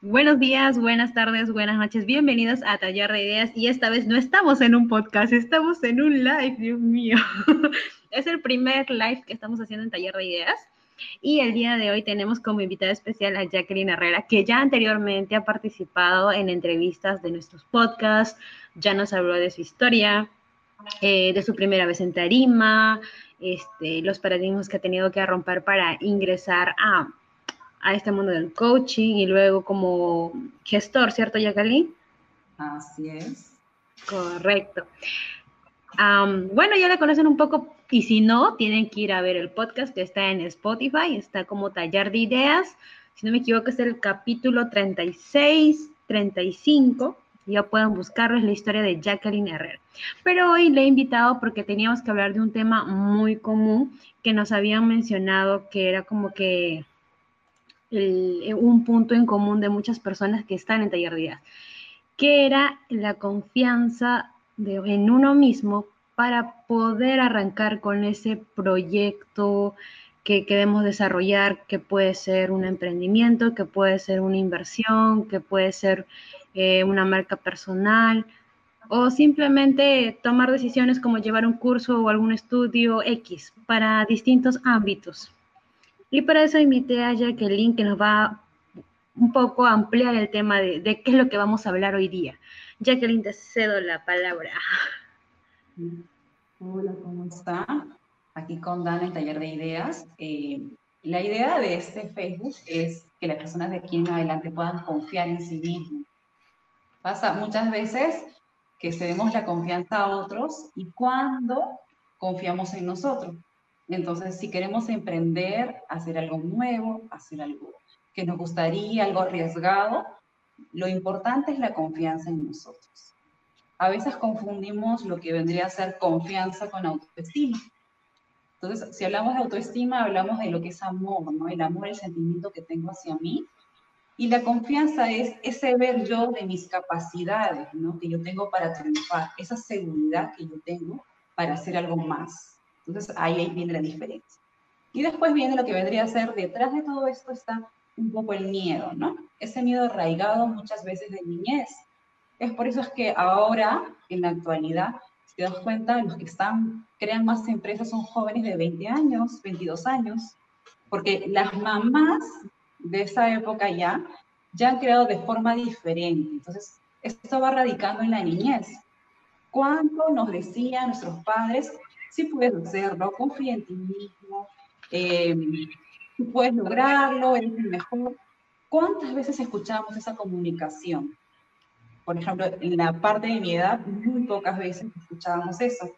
Buenos días, buenas tardes, buenas noches, bienvenidos a Taller de Ideas. Y esta vez no estamos en un podcast, estamos en un live, Dios mío. es el primer live que estamos haciendo en Taller de Ideas. Y el día de hoy tenemos como invitada especial a Jacqueline Herrera, que ya anteriormente ha participado en entrevistas de nuestros podcasts, ya nos habló de su historia, eh, de su primera vez en tarima, este, los paradigmas que ha tenido que romper para ingresar a a este mundo del coaching y luego como gestor, ¿cierto, Jacqueline? Así es. Correcto. bueno, ya la conocen un poco y si no, tienen que ir a ver el podcast que está en Spotify, está como Tallar de Ideas. Si no me equivoco, es el capítulo 36, 35. Ya pueden buscarlo, es la historia de Jacqueline Herrera. Pero hoy le he invitado porque teníamos que hablar de un tema muy común que nos habían mencionado que era como que eh, un punto en común de muchas personas que están en taller ideas, que era la confianza en uno mismo para poder arrancar con ese proyecto que queremos desarrollar, que puede ser un emprendimiento, que puede ser una inversión, que puede ser eh, una marca personal, o simplemente tomar decisiones como llevar un curso o algún estudio X para distintos ámbitos. Y para eso invité a Jacqueline que nos va un poco a ampliar el tema de, qué es lo que vamos a hablar hoy día. Jacqueline, te cedo la palabra. Hola, ¿cómo está? Aquí con Dan en Taller de Ideas. Eh, la idea de este Facebook es que las personas de aquí en adelante puedan confiar en sí mismos. Pasa muchas veces que cedemos la confianza a otros y cuando confiamos en nosotros. Entonces, si queremos emprender, hacer algo nuevo, hacer algo que nos gustaría, algo arriesgado, lo importante es la confianza en nosotros. A veces confundimos lo que vendría a ser confianza con autoestima. Entonces, si hablamos de autoestima, hablamos de lo que es amor, ¿no? El amor, el sentimiento que tengo hacia mí. Y la confianza es ese ver yo de mis capacidades, ¿no? Que yo tengo para triunfar, esa seguridad que yo tengo para hacer algo más. Entonces ahí viene la diferencia. Y después viene lo que vendría a ser, detrás de todo esto está un poco el miedo, ¿no? Ese miedo arraigado muchas veces de niñez. Es por eso es que ahora, en la actualidad, si te das cuenta, los que están, crean más empresas son jóvenes de 20 años, 22 años, porque las mamás de esa época ya, ya han creado de forma diferente. Entonces, esto va radicando en la niñez. ¿Cuánto nos decían nuestros padres sí puedes hacerlo, confía en ti mismo, eh, tú puedes lograrlo, eres el mejor. ¿Cuántas veces escuchamos esa comunicación? Por ejemplo, en la parte de mi edad, muy pocas veces escuchábamos eso.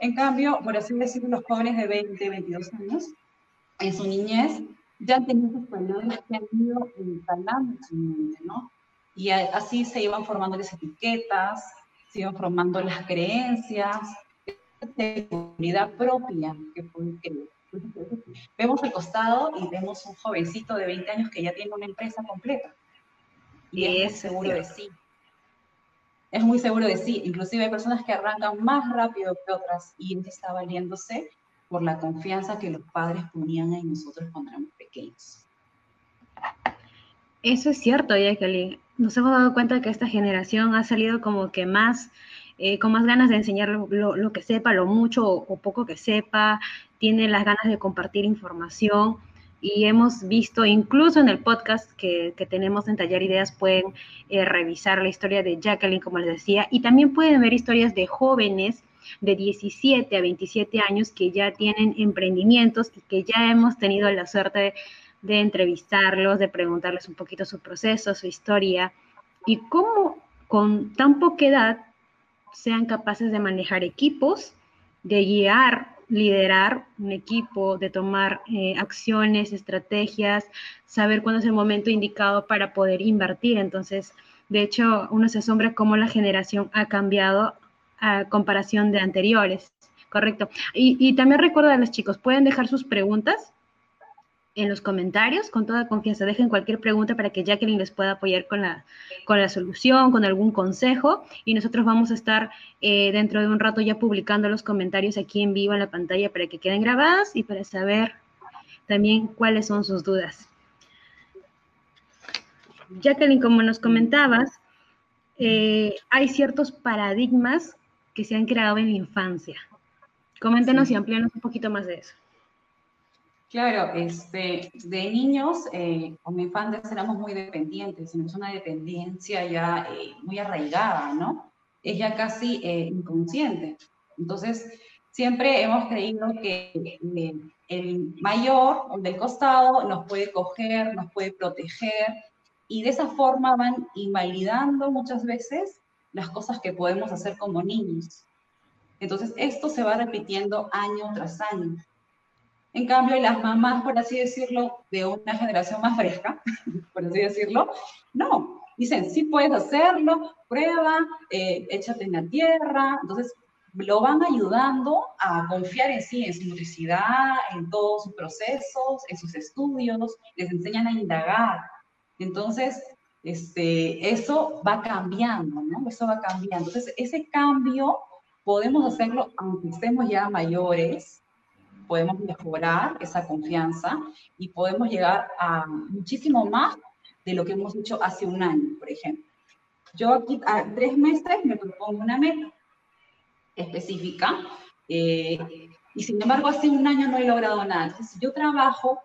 En cambio, por así decirlo, los jóvenes de 20, 22 años, en su niñez, ya han tenido esas palabras que han ido instalando en su mente, ¿no? Y así se iban formando las etiquetas, se iban formando las creencias, seguridad propia que. Vemos al costado y vemos un jovencito de 20 años que ya tiene una empresa completa. Y es, seguro de sí. Es muy seguro de sí. Inclusive hay personas que arrancan más rápido que otras y está valiéndose por la confianza que los padres ponían en nosotros cuando éramos pequeños. Eso es cierto, Jacqueline. Nos hemos dado cuenta que esta generación ha salido como que más eh, con más ganas de enseñar lo, que sepa, lo mucho o, poco que sepa, tiene las ganas de compartir información. Y hemos visto incluso en el podcast que, tenemos en Taller Ideas pueden eh, revisar la historia de Jacqueline, como les decía, y también pueden ver historias de jóvenes de 17 a 27 años que ya tienen emprendimientos y que ya hemos tenido la suerte de, de entrevistarlos, de preguntarles un poquito su proceso, su historia. Y cómo con tan poca edad sean capaces de manejar equipos, de guiar, liderar un equipo, de tomar eh, acciones, estrategias, saber cuándo es el momento indicado para poder invertir. Entonces, de hecho, uno se asombra cómo la generación ha cambiado a comparación de anteriores. Correcto. Y, también recuerda a los chicos, pueden dejar sus preguntas en los comentarios, con toda confianza. Dejen cualquier pregunta para que Jacqueline les pueda apoyar con la, con la solución, con algún consejo. Y nosotros vamos a estar eh, dentro de un rato ya publicando los comentarios aquí en vivo en la pantalla para que queden grabadas y para saber también cuáles son sus dudas. Jacqueline, como nos comentabas, eh, hay ciertos paradigmas que se han creado en la infancia. Coméntenos y amplíanos un poquito más de eso. Claro, este, de niños, eh, como infantes éramos muy dependientes, tenemos una dependencia ya eh, muy arraigada, ¿no? Es ya casi eh, inconsciente. Entonces, siempre hemos creído que el mayor, el del costado, nos puede coger, nos puede proteger, y de esa forma van invalidando muchas veces las cosas que podemos hacer como niños. Entonces, esto se va repitiendo año tras año. En cambio, las mamás, por así decirlo, de una generación más fresca, por así decirlo, no. Dicen, sí puedes hacerlo, prueba, eh, échate en la tierra. Entonces, lo van ayudando a confiar en sí, en su motricidad, en todos sus procesos, en sus estudios, les enseñan a indagar. Entonces, este, eso va cambiando, ¿no? Eso va cambiando. Entonces, ese cambio podemos hacerlo aunque estemos ya mayores, podemos mejorar esa confianza y podemos llegar a muchísimo más de lo que hemos hecho hace un año, por ejemplo. Yo aquí a tres meses me propongo una meta específica eh, y sin embargo hace un año no he logrado nada. Entonces yo trabajo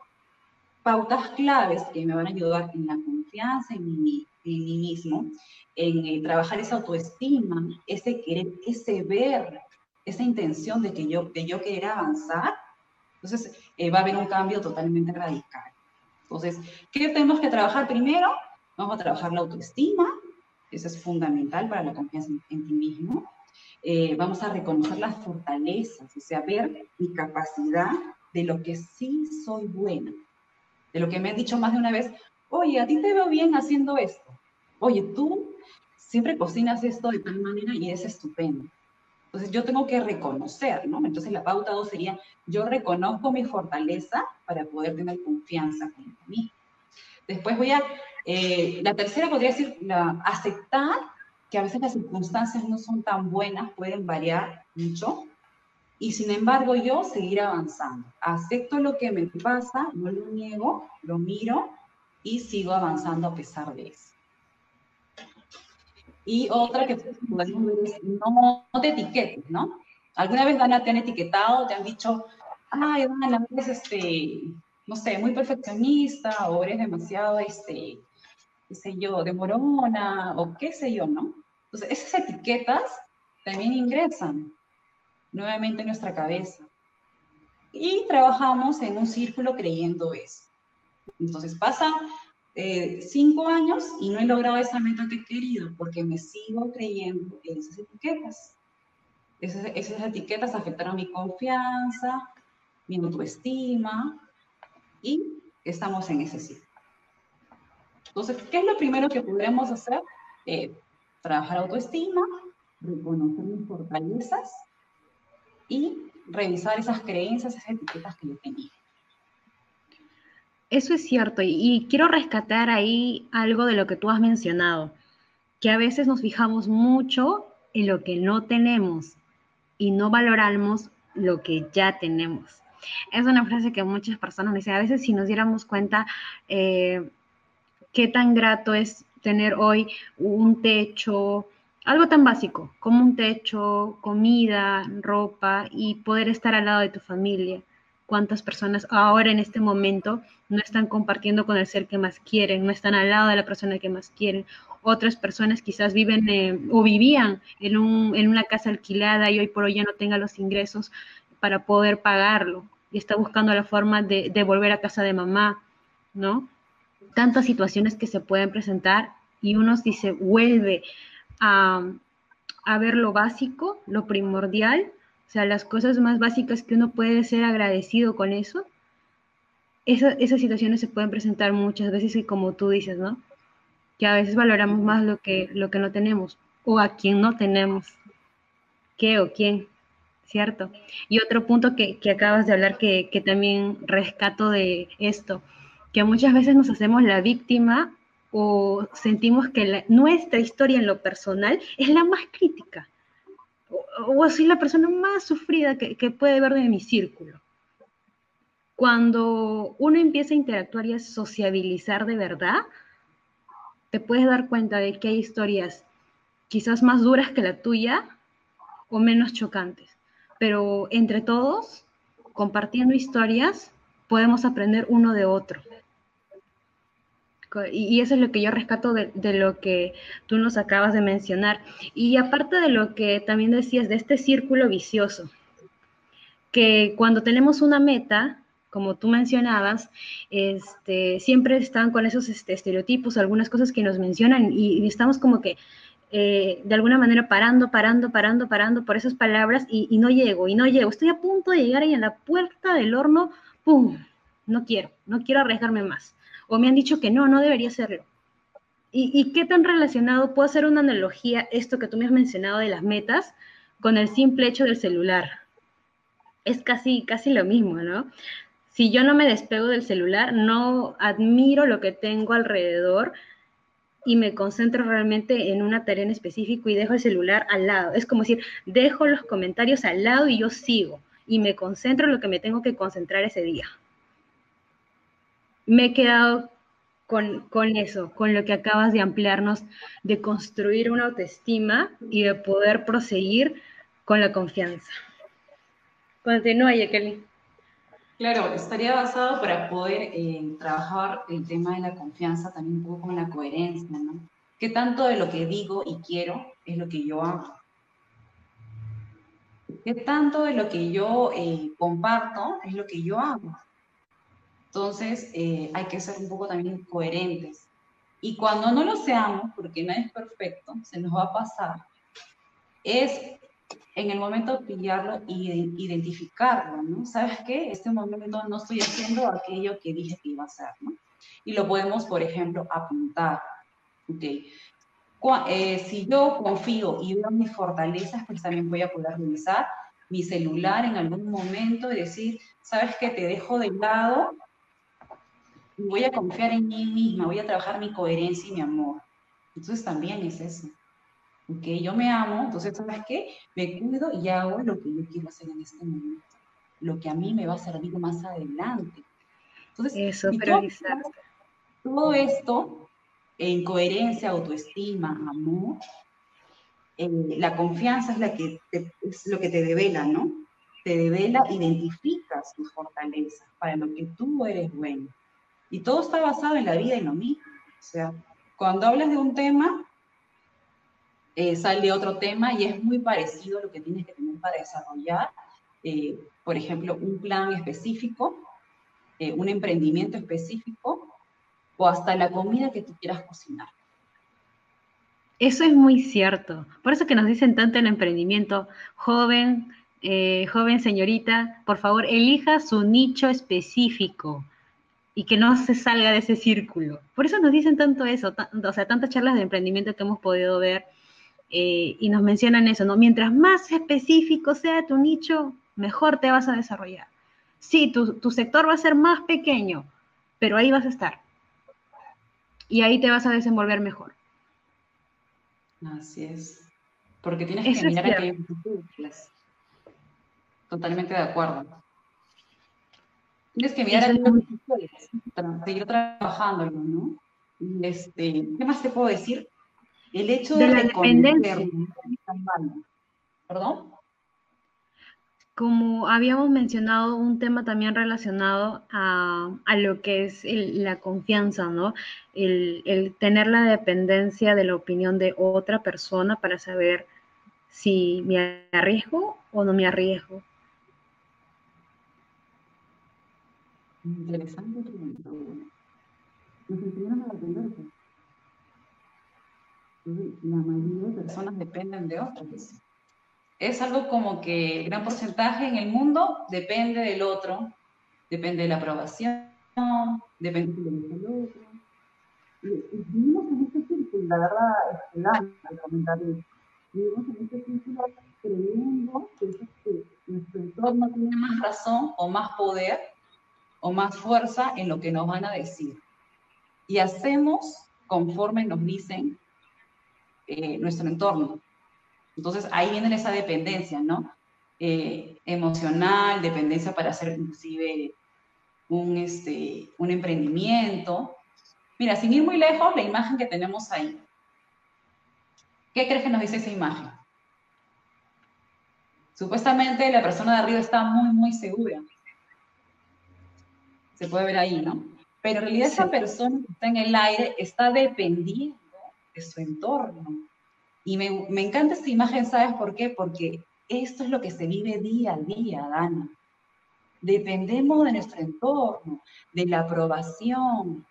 pautas claves que me van a ayudar en la confianza en mí, en mí mismo, en eh, trabajar esa autoestima, ese querer, ese ver, esa intención de que yo, de yo querer avanzar entonces, eh, va a haber un cambio totalmente radical. Entonces, ¿qué tenemos que trabajar primero? Vamos a trabajar la autoestima, eso es fundamental para la confianza en, ti mismo. Eh, vamos a reconocer las fortalezas, o sea, ver mi capacidad de lo que sí soy buena, de lo que me han dicho más de una vez, oye, a ti te veo bien haciendo esto, oye, tú siempre cocinas esto de tal manera y es estupendo. Entonces yo tengo que reconocer, ¿no? Entonces la pauta 2 sería, yo reconozco mi fortaleza para poder tener confianza en mí. Después voy a, eh, la tercera podría decir, la, aceptar que a veces las circunstancias no son tan buenas, pueden variar mucho, y sin embargo yo seguir avanzando. Acepto lo que me pasa, no lo niego, lo miro y sigo avanzando a pesar de eso. Y otra que no, te etiquetes, ¿no? ¿Alguna vez, Dana, te han etiquetado, te han dicho, ay, Dana, eres, este, no sé, muy perfeccionista, o eres demasiado, este, qué sé yo, demorona, o qué sé yo, ¿no? Entonces, esas etiquetas también ingresan nuevamente en nuestra cabeza. Y trabajamos en un círculo creyendo eso. Entonces pasa eh, cinco años y no he logrado esa meta que he querido porque me sigo creyendo en esas etiquetas. Esas, esas etiquetas afectaron mi confianza, mi autoestima y estamos en ese ciclo. Entonces, ¿qué es lo primero que podremos hacer? Eh, trabajar autoestima, reconocer mis fortalezas y revisar esas creencias, esas etiquetas que yo tenía. Eso es cierto y, quiero rescatar ahí algo de lo que tú has mencionado, que a veces nos fijamos mucho en lo que no tenemos y no valoramos lo que ya tenemos. Es una frase que muchas personas dicen, a veces si nos diéramos cuenta eh, qué tan grato es tener hoy un techo, algo tan básico como un techo, comida, ropa y poder estar al lado de tu familia cuántas personas ahora en este momento no están compartiendo con el ser que más quieren, no están al lado de la persona que más quieren. Otras personas quizás viven eh, o vivían en, una casa alquilada y hoy por hoy ya no tengan los ingresos para poder pagarlo y está buscando la forma de, volver a casa de mamá, ¿no? Tantas situaciones que se pueden presentar y uno dice, vuelve a, a ver lo básico, lo primordial, sea, las cosas más básicas que uno puede ser agradecido con eso, esas situaciones se pueden presentar muchas veces y como tú dices, ¿no? Que a veces valoramos más lo que, lo que no tenemos o a quien no tenemos, qué o quién, ¿cierto? Y otro punto que, acabas de hablar que, que también rescato de esto, que muchas veces nos hacemos la víctima o sentimos que nuestra historia en lo personal es la más crítica o soy la persona más sufrida que, puede ver de mi círculo. Cuando uno empieza a interactuar y a sociabilizar de verdad, te puedes dar cuenta de que hay historias quizás más duras que la tuya o menos chocantes. Pero entre todos, compartiendo historias, podemos aprender uno de otro. Y, eso es lo que yo rescato de, lo que tú nos acabas de mencionar. Y aparte de lo que también decías de este círculo vicioso, que cuando tenemos una meta, como tú mencionabas, este, siempre están con esos este, estereotipos, algunas cosas que nos mencionan y, estamos como que eh, de alguna manera parando, parando, parando, parando por esas palabras y, y, no llego, y no llego. Estoy a punto de llegar ahí en la puerta del horno, ¡pum! No quiero, no quiero arriesgarme más o me han dicho que no, no debería hacerlo. ¿Y, qué tan relacionado puedo hacer una analogía, esto que tú me has mencionado de las metas, con el simple hecho del celular? Es casi, casi lo mismo, ¿no? Si yo no me despego del celular, no admiro lo que tengo alrededor y me concentro realmente en una tarea en específico y dejo el celular al lado. Es como decir, dejo los comentarios al lado y yo sigo y me concentro en lo que me tengo que concentrar ese día me he quedado con, eso, con lo que acabas de ampliarnos, de construir una autoestima y de poder proseguir con la confianza. Continúa, Jacqueline. Claro, estaría basado para poder eh, trabajar el tema de la confianza también un poco con la coherencia, ¿no? ¿Qué tanto de lo que digo y quiero es lo que yo hago? ¿Qué tanto de lo que yo eh, comparto es lo que yo hago? Entonces, eh, hay que ser un poco también coherentes. Y cuando no lo seamos, porque nadie es perfecto, se nos va a pasar, es en el momento de pillarlo y identificarlo, ¿no? ¿Sabes qué? Este momento no estoy haciendo aquello que dije que iba a hacer, ¿no? Y lo podemos, por ejemplo, apuntar, ¿ok? Eh, si yo confío y veo mis fortalezas, pues también voy a poder revisar mi celular en algún momento y decir, ¿sabes qué? Te dejo de lado voy a confiar en mí misma, voy a trabajar mi coherencia y mi amor. Entonces también es eso. Ok, yo me amo, entonces, ¿sabes qué? Me cuido y hago lo que yo quiero hacer en este momento. Lo que a mí me va a servir más adelante. Entonces, eso, todo, todo esto en coherencia, autoestima, amor, eh, la confianza es, la que es lo que te devela, ¿no? Te devela, identificas tus fortalezas para lo que tú eres bueno. Y todo está basado en la vida y lo mismo. O sea, cuando hablas de un tema, eh, sale otro tema y es muy parecido a lo que tienes que tener para desarrollar, eh, por ejemplo, un plan específico, eh, un emprendimiento específico o hasta la comida que tú quieras cocinar. Eso es muy cierto. Por eso que nos dicen tanto en emprendimiento, joven, joven señorita, por favor, elija su nicho específico y que no se salga de ese círculo. Por eso nos dicen tanto eso, o sea, tantas charlas de emprendimiento que hemos podido ver eh, y nos mencionan eso, ¿no? Mientras más específico sea tu nicho, mejor te vas a desarrollar. Sí, tu, tu sector va a ser más pequeño, pero ahí vas a estar. Y ahí te vas a desenvolver mejor. Así es. Porque tienes que mirar aquellos Totalmente de acuerdo. Tienes que mirar a seguir trabajando, ¿no? Este, ¿Qué más te puedo decir? El hecho de, la dependencia. ¿Perdón? Como habíamos mencionado, un tema también relacionado a, lo que es la confianza, ¿no? El, el, tener la dependencia de la opinión de otra persona para saber si me arriesgo o no me arriesgo. Interesante. Nos enseñaron a. La mayoría de personas dependen de otros. Es algo como que el gran porcentaje en el mundo depende del otro, depende de la aprobación, depende de del otro. Y vivimos en este círculo, la verdad, es comentario. Vivimos en este círculo creyendo que, que nuestro entorno tiene más razón o más poder o más fuerza en lo que nos van a decir. Y hacemos conforme nos dicen eh, nuestro entorno. Entonces ahí viene esa dependencia, ¿no? Eh, emocional, dependencia para hacer inclusive un, este, un emprendimiento. Mira, sin ir muy lejos, la imagen que tenemos ahí. ¿Qué crees que nos dice esa imagen? Supuestamente la persona de arriba está muy, muy segura. Se puede ver ahí, ¿no? Pero en realidad esa persona que está en el aire está dependiendo de su entorno. Y me, me encanta esta imagen, ¿sabes por qué? Porque esto es lo que se vive día a día, Dana. Dependemos de nuestro entorno, de la aprobación.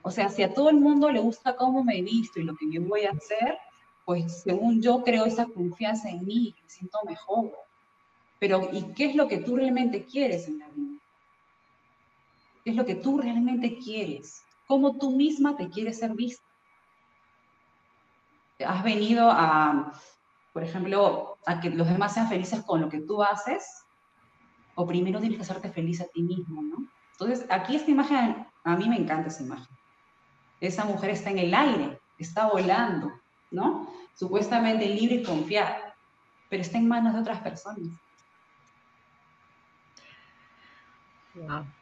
O sea, si a todo el mundo le gusta cómo me he visto y lo que yo voy a hacer, pues según yo creo esa confianza en mí, me siento mejor. Pero, ¿y qué es lo que tú realmente quieres en la vida? ¿Qué es lo que tú realmente quieres? ¿Cómo tú misma te quieres ser vista? ¿Has venido a, por ejemplo, a que los demás sean felices con lo que tú haces? ¿O primero tienes que hacerte feliz a ti mismo, no? Entonces, aquí esta imagen, a mí me encanta esa imagen. Esa mujer está en el aire, está volando, ¿no? Supuestamente libre y confiada, pero está en manos de otras personas.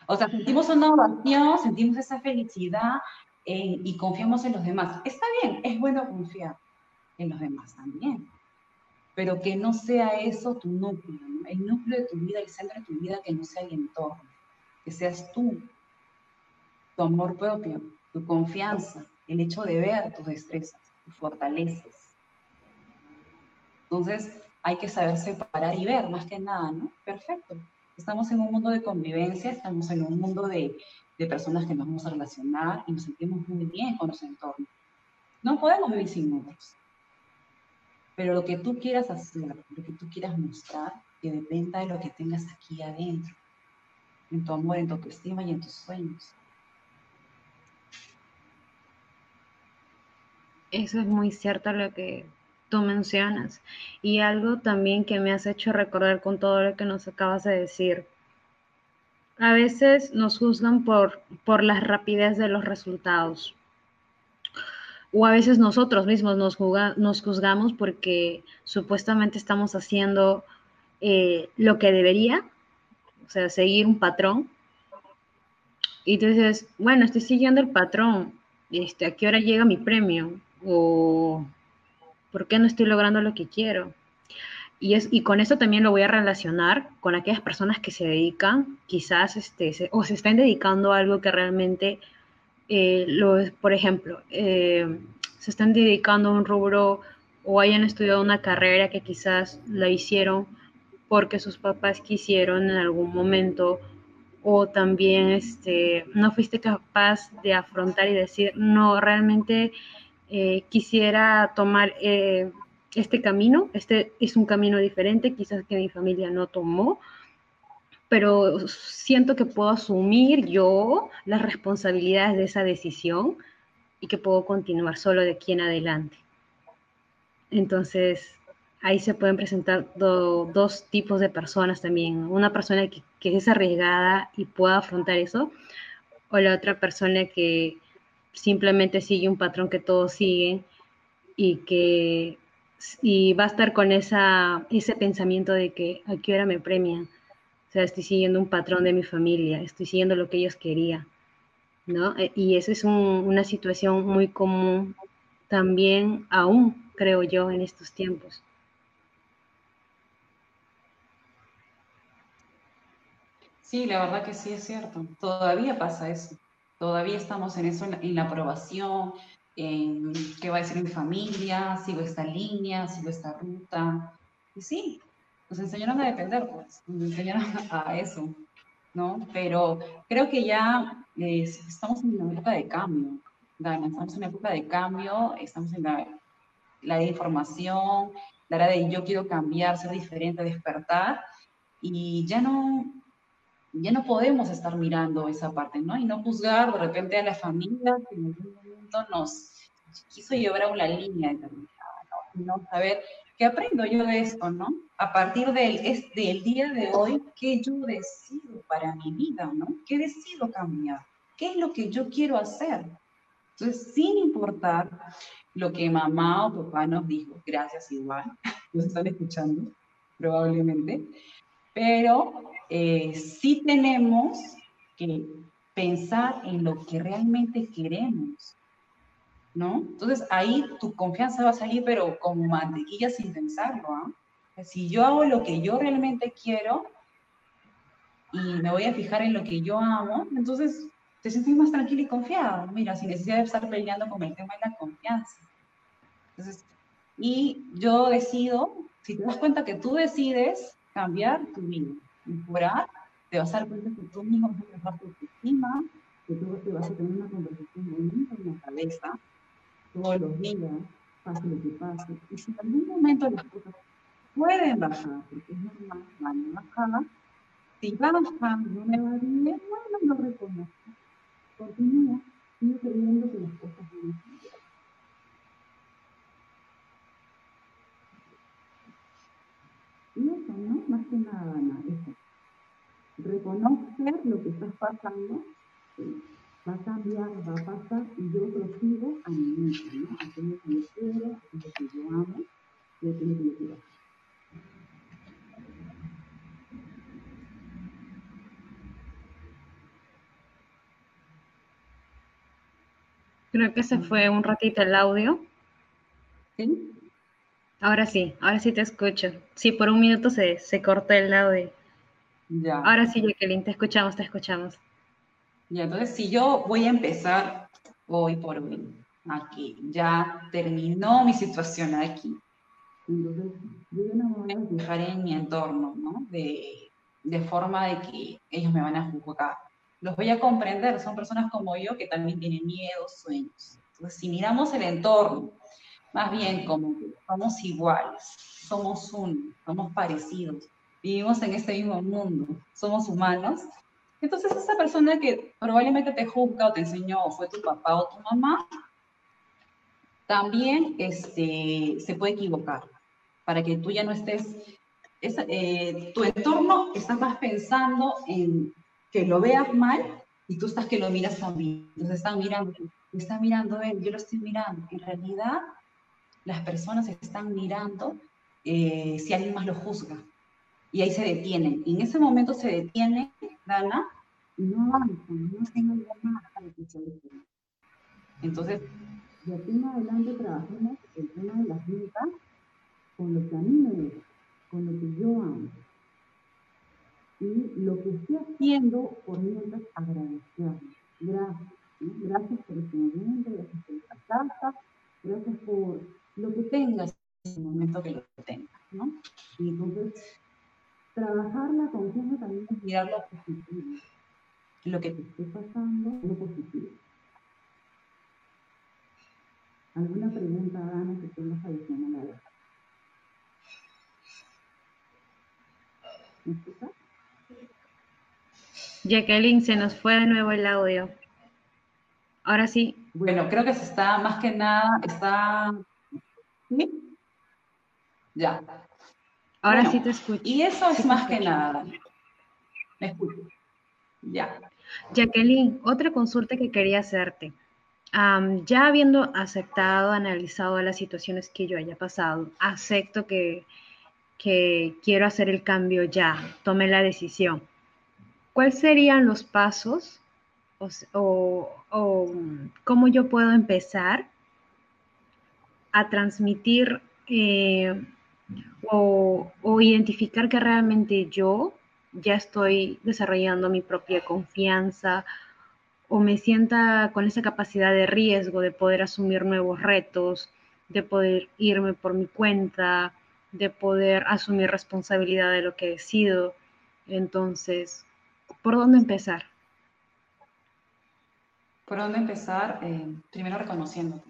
O sea, sentimos una ovación, sentimos esa felicidad y confiamos en los demás. Está bien, es bueno confiar en los demás también, pero que no sea eso tu núcleo, el núcleo de tu vida, el centro de tu vida, que no sea el entorno, que seas tú, tu amor propio, tu confianza, el hecho de ver tus destrezas, tus fortalezas. Entonces, hay que saber separar y ver, más que nada, ¿no? Perfecto. Estamos en un mundo de convivencia, estamos en un mundo de, de personas que nos vamos a relacionar y nos sentimos muy bien con nuestro entorno. No podemos vivir sin otros. Pero lo que tú quieras hacer, lo que tú quieras mostrar, que dependa de lo que tengas aquí adentro, en tu amor, en tu autoestima y en tus sueños. Eso es muy cierto lo que tú mencionas. Y algo también que me has hecho recordar con todo lo que nos acabas de decir. A veces nos juzgan por, por la rapidez de los resultados. O a veces nosotros mismos nos, nos juzgamos porque supuestamente estamos haciendo eh, lo que debería, o sea, seguir un patrón. Y tú dices, bueno, estoy siguiendo el patrón, este, ¿a qué hora llega mi premio? O ¿Por qué no estoy logrando lo que quiero? Y, es, y con eso también lo voy a relacionar con aquellas personas que se dedican, quizás, este, o se están dedicando a algo que realmente, eh, por ejemplo, eh, se están dedicando a un rubro o hayan estudiado una carrera que quizás la hicieron porque sus papás quisieron en algún momento o también este, no fuiste capaz de afrontar y decir, no, realmente eh, quisiera tomar eh, este camino. Este es un camino diferente, quizás que mi familia no tomó, pero siento que puedo asumir yo las responsabilidades de esa decisión y que puedo continuar solo de aquí en adelante. Entonces, ahí se pueden presentar dos tipos de personas también. Una persona que, que, es arriesgada y pueda afrontar eso, o la otra persona que simplemente sigue un patrón que todos siguen y que y va a estar con esa, ese pensamiento de que a qué hora me premian. O sea, estoy siguiendo un patrón de mi familia, estoy siguiendo lo que ellos querían, ¿no? E, y esa es una situación muy común también aún, creo yo, en estos tiempos. Sí, la verdad que sí es cierto. Todavía pasa eso. Todavía estamos en eso, en la, aprobación, en qué va a decir mi familia, sigo esta línea, sigo esta ruta. Y sí, nos enseñaron a depender, pues, nos enseñaron a eso, ¿no? Pero creo que ya estamos en una época de cambio, Dana, estamos en una época de cambio, estamos en la, la de información, la era de yo quiero cambiar, ser diferente, despertar, y ya no, ya no podemos estar mirando esa parte, ¿no? Y no juzgar de repente a la familia que en algún momento nos quiso llevar a una línea determinada, ¿no? no saber qué aprendo yo de esto, ¿no? A partir del, es, del día de hoy, ¿qué yo decido para mi vida, ¿no? ¿Qué decido cambiar? ¿Qué es lo que yo quiero hacer? Entonces, sin importar lo que mamá o papá nos dijo, gracias igual, nos están escuchando, probablemente, pero eh, sí tenemos que pensar en lo que realmente queremos, ¿no? Entonces ahí tu confianza va a salir, pero como mantequilla sin pensarlo, ¿ah? Si yo hago lo que yo realmente quiero y me voy a fijar en lo que yo amo, entonces te sientes más tranquilo y confiado, mira, sin necesidad de estar peleando con el tema de la confianza. Entonces, y yo decido, si te das cuenta que tú decides cambiar tu vida, mejorar, te vas a dar cuenta que tú mismo vas a mejorar tu autoestima, que tú te vas a tener una conversación bonita en la cabeza, todos los días, pase lo que pase. Y si en algún momento las cosas pueden bajar, porque es normal, van a bajar, si va bajando, no me va bien, bueno, lo reconozco. Continúa, sigue creyendo que las cosas van a Y eso, ¿no? Más que nada, nada, eso. Reconocer lo que estás pasando, va a cambiar, va a pasar, y yo prosigo a mi mente, ¿no? A aquello que yo quiero, a aquello que yo amo, y a aquello que yo quiero Creo que se fue un ratito el audio. ¿Sí? Ahora sí, ahora sí te escucho. Sí, por un minuto se, se cortó el audio. Ya. Ahora sí, Jacqueline, te escuchamos, te escuchamos. Ya, entonces si yo voy a empezar hoy por hoy, aquí, ya terminó mi situación aquí. Entonces, yo no me voy a fijar en mi entorno, ¿no? De, de forma de que ellos me van a juzgar. Los voy a comprender, son personas como yo que también tienen miedos, sueños. Entonces, si miramos el entorno, más bien como somos iguales, somos uno, somos parecidos, vivimos en este mismo mundo, somos humanos. Entonces esa persona que probablemente te juzga o te enseñó o fue tu papá o tu mamá, también este, se puede equivocar para que tú ya no estés, eh, tu entorno está más pensando en que lo veas mal y tú estás que lo miras también. Entonces están mirando, está mirando él, yo lo estoy mirando. En realidad las personas están mirando eh, si alguien más lo juzga. Y ahí se detienen. Y en ese momento se detiene, Dana, y no avanzan, no se Entonces, de aquí en adelante trabajemos el tema de las metas con lo que a mí me gusta, con lo que yo amo. Y lo que estoy haciendo por mientras agradecer. Gracias. Gracias por este momento, gracias por esta casa, gracias por lo que tengas en el momento que lo tengas, ¿no? Y entonces, trabajar la confianza también es mirar lo positivo, lo que te esté pasando, lo positivo. ¿Alguna pregunta, Ana, que tengas adicional a la ¿Me escuchas? Jacqueline, se nos fue de nuevo el audio. Ahora sí. Bueno, creo que se está, más que nada, está. Ya. Ahora sí te escucho. Y eso es más que nada. Me escucho. Ya. Jacqueline, otra consulta que quería hacerte. ya habiendo aceptado, analizado las situaciones que yo haya pasado, acepto que, que quiero hacer el cambio ya, tomé la decisión. ¿Cuáles serían los pasos o, o cómo yo puedo empezar a transmitir eh, o, identificar que realmente yo ya estoy desarrollando mi propia confianza o me sienta con esa capacidad de riesgo de poder asumir nuevos retos, de poder irme por mi cuenta, de poder asumir responsabilidad de lo que decido. Entonces, ¿por dónde empezar? ¿Por dónde empezar? Eh, primero reconociéndote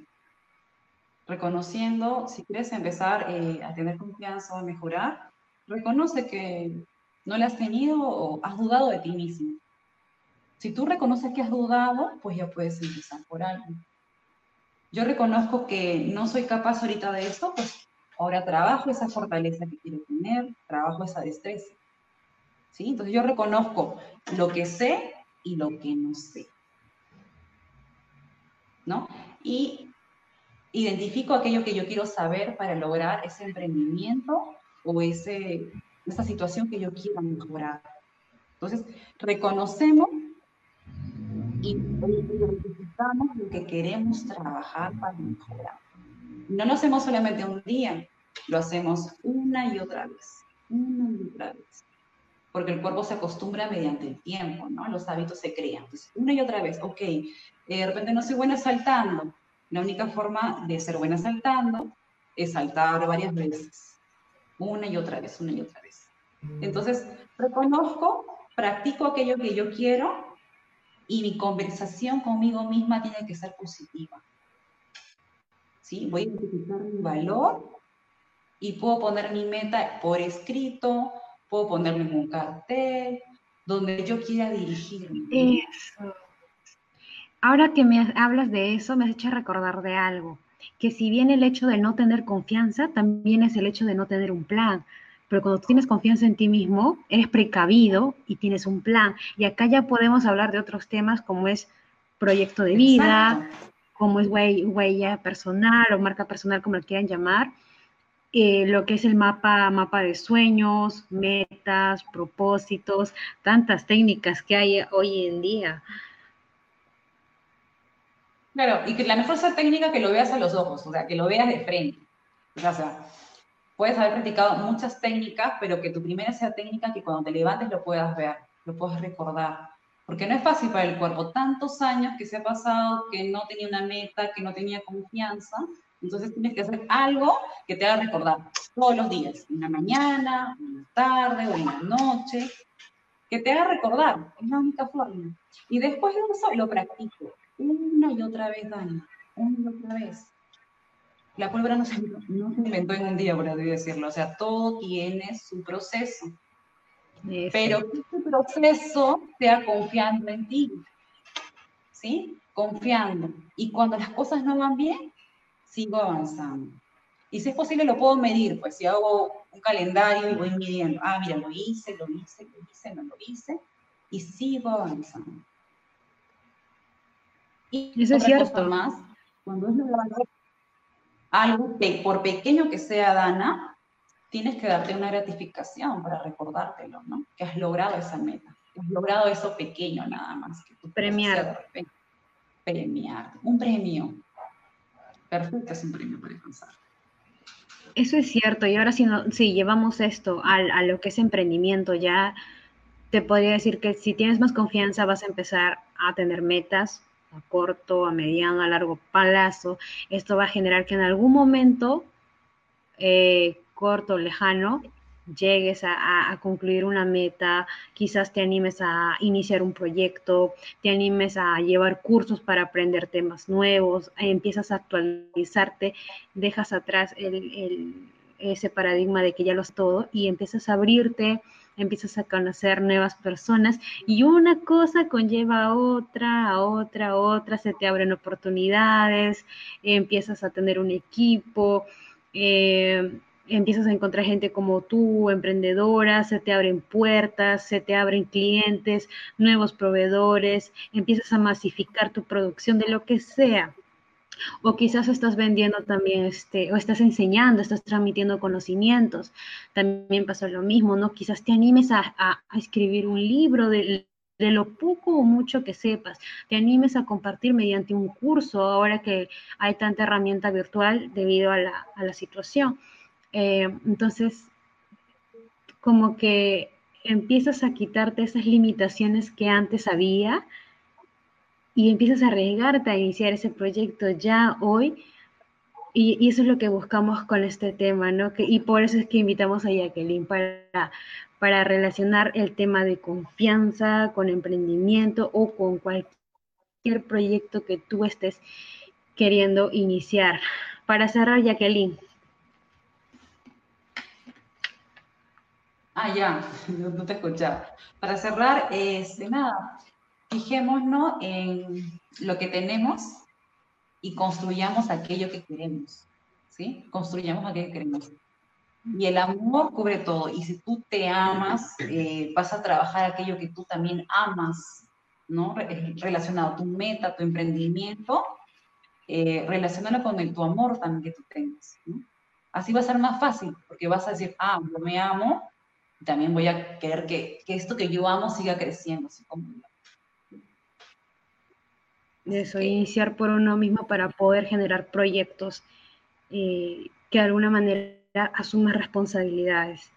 reconociendo, si quieres empezar eh, a tener confianza o a mejorar, reconoce que no le has tenido o has dudado de ti mismo. Si tú reconoces que has dudado, pues ya puedes empezar por algo. Yo reconozco que no soy capaz ahorita de esto, pues ahora trabajo esa fortaleza que quiero tener, trabajo esa destreza. ¿Sí? Entonces yo reconozco lo que sé y lo que no sé. ¿No? Y identifico aquello que yo quiero saber para lograr ese emprendimiento o ese, esa situación que yo quiero mejorar. Entonces, reconocemos y identificamos lo que queremos trabajar para mejorar. No lo hacemos solamente un día, lo hacemos una y otra vez, una y otra vez. Porque el cuerpo se acostumbra mediante el tiempo, ¿no? Los hábitos se crean. Entonces, una y otra vez, ok, de repente no soy buena saltando. La única forma de ser buena saltando es saltar varias veces, una y otra vez, una y otra vez. Entonces, reconozco, practico aquello que yo quiero y mi conversación conmigo misma tiene que ser positiva. ¿Sí? Voy a identificar mi valor y puedo poner mi meta por escrito, puedo ponerme en un cartel, donde yo quiera dirigirme. Eso. Ahora que me hablas de eso, me has hecho recordar de algo, que si bien el hecho de no tener confianza, también es el hecho de no tener un plan pero cuando tienes confianza en ti mismo, eres precavido y tienes un plan. Y acá ya podemos hablar de otros temas como es proyecto de vida, como es huella personal o marca personal, como lo quieran llamar, eh, lo que es el mapa, mapa de sueños, metas, propósitos, tantas técnicas que hay hoy en día. Claro, y que la mejor sea técnica que lo veas a los ojos, o sea, que lo veas de frente. O sea, puedes haber practicado muchas técnicas, pero que tu primera sea técnica que cuando te levantes lo puedas ver, lo puedas recordar. Porque no es fácil para el cuerpo. Tantos años que se ha pasado, que no tenía una meta, que no tenía confianza. Entonces tienes que hacer algo que te haga recordar todos los días, en la mañana, en la tarde o noche, que te haga recordar. Es la única forma. Y después de eso lo practico una y otra vez, Dani, una y otra vez la pólvora no se, inventó en un día, por así decirlo. O sea, todo tiene su proceso. Pero que este proceso sea confiando en ti. ¿Sí? Confiando. Y cuando las cosas no van bien, sigo avanzando. Y si es posible, lo puedo medir. Pues si hago un calendario y voy midiendo, ah, mira, lo hice, lo hice, lo hice, no lo hice, y sigo avanzando. Y Eso es cierto. más, cuando es algo que, por pequeño que sea, Dana, tienes que darte una gratificación para recordártelo, ¿no? Que has logrado esa meta, que has logrado eso pequeño nada más. Que Premiar. Premiar. Un premio. Perfecto, es un premio para alcanzar. Eso es cierto, y ahora si, no, si llevamos esto a, a lo que es emprendimiento, ya te podría decir que si tienes más confianza vas a empezar a tener metas, a corto, a mediano, a largo plazo. Esto va a generar que en algún momento, eh, corto lejano, llegues a, concluir una meta, quizás te animes a iniciar un proyecto, te animes a llevar cursos para aprender temas nuevos, empiezas a actualizarte, dejas atrás ese paradigma de que ya lo es todo y empiezas a abrirte empiezas a conocer nuevas personas y una cosa conlleva a otra, a otra, a otra, se te abren oportunidades, empiezas a tener un equipo, eh, empiezas a encontrar gente como tú, emprendedora, se te abren puertas, se te abren clientes, nuevos proveedores, empiezas a masificar tu producción de lo que sea. O quizás estás vendiendo también, este, o estás enseñando, estás transmitiendo conocimientos. También pasa lo mismo, ¿no? Quizás te animes a, escribir un libro de, lo poco o mucho que sepas, te animes a compartir mediante un curso, ahora que hay tanta herramienta virtual debido a la, situación. Eh, entonces, como que empiezas a quitarte esas limitaciones que antes había y empiezas a arriesgarte a iniciar ese proyecto ya hoy. Y, eso es lo que buscamos con este tema, ¿no? Y por eso es que invitamos a Jacqueline para, para relacionar el tema de confianza con emprendimiento o con cualquier proyecto que tú estés queriendo iniciar. Para cerrar, Jacqueline. Ah, ya, no te escuchaba. Para cerrar, este, nada, fijémonos en lo que tenemos y construyamos aquello que queremos, ¿sí? Construyamos aquello que queremos. Y el amor cubre todo. Y si tú te amas, eh, vas a trabajar aquello que tú también amas, ¿no? Relacionado a tu meta, tu emprendimiento, eh, relacionado con el, tu amor también que tú tengas, ¿no? Así va a ser más fácil, porque vas a decir, ah, yo me amo, y también voy a querer que, que esto que yo amo siga creciendo, así como yo. Eso, iniciar por uno mismo para poder generar proyectos eh, que de alguna manera asuman responsabilidades.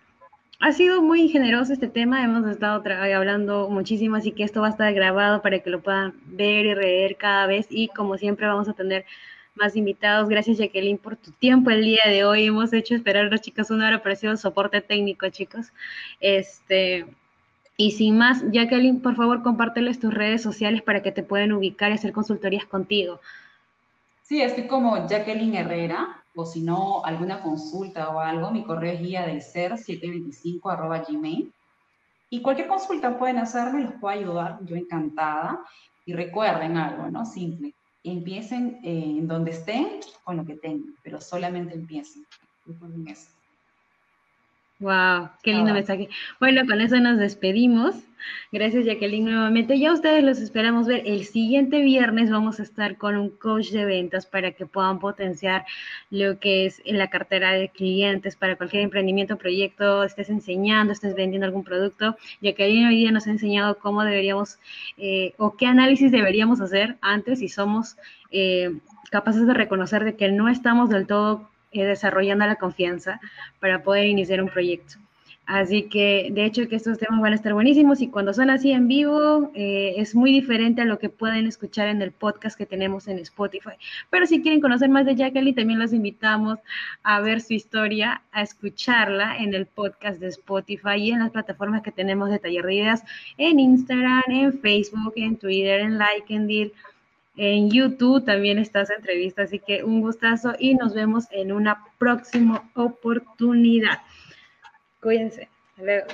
Ha sido muy generoso este tema, hemos estado hablando muchísimo, así que esto va a estar grabado para que lo puedan ver y leer cada vez y como siempre vamos a tener más invitados. Gracias Jacqueline por tu tiempo el día de hoy. Hemos hecho esperar a chicos una hora, pero ha sido soporte técnico, chicos. Este, y sin más, Jacqueline, por favor, compárteles tus redes sociales para que te puedan ubicar y hacer consultorías contigo. Sí, estoy como Jacqueline Herrera, o si no, alguna consulta o algo, mi correo es guía del ser 725 arroba gmail. Y cualquier consulta pueden hacerme, los puedo ayudar, yo encantada. Y recuerden algo, ¿no? Simple. Empiecen eh, en donde estén con lo que tengan, pero solamente empiecen. Wow, qué lindo mensaje. Bueno, con eso nos despedimos. Gracias, Jacqueline, nuevamente. Ya ustedes los esperamos ver. El siguiente viernes vamos a estar con un coach de ventas para que puedan potenciar lo que es en la cartera de clientes para cualquier emprendimiento, proyecto, estés enseñando, estés vendiendo algún producto. Jacqueline hoy día nos ha enseñado cómo deberíamos eh, o qué análisis deberíamos hacer antes si somos eh, capaces de reconocer de que no estamos del todo eh, desarrollando la confianza para poder iniciar un proyecto. Así que, de hecho, que estos temas van a estar buenísimos y cuando son así en vivo eh, es muy diferente a lo que pueden escuchar en el podcast que tenemos en Spotify. Pero si quieren conocer más de Jacqueline, también los invitamos a ver su historia, a escucharla en el podcast de Spotify y en las plataformas que tenemos de Taller de en Instagram, en Facebook, en Twitter, en LikeNDir en YouTube también está esa entrevista, así que un gustazo y nos vemos en una próxima oportunidad. Cuídense. Hasta luego.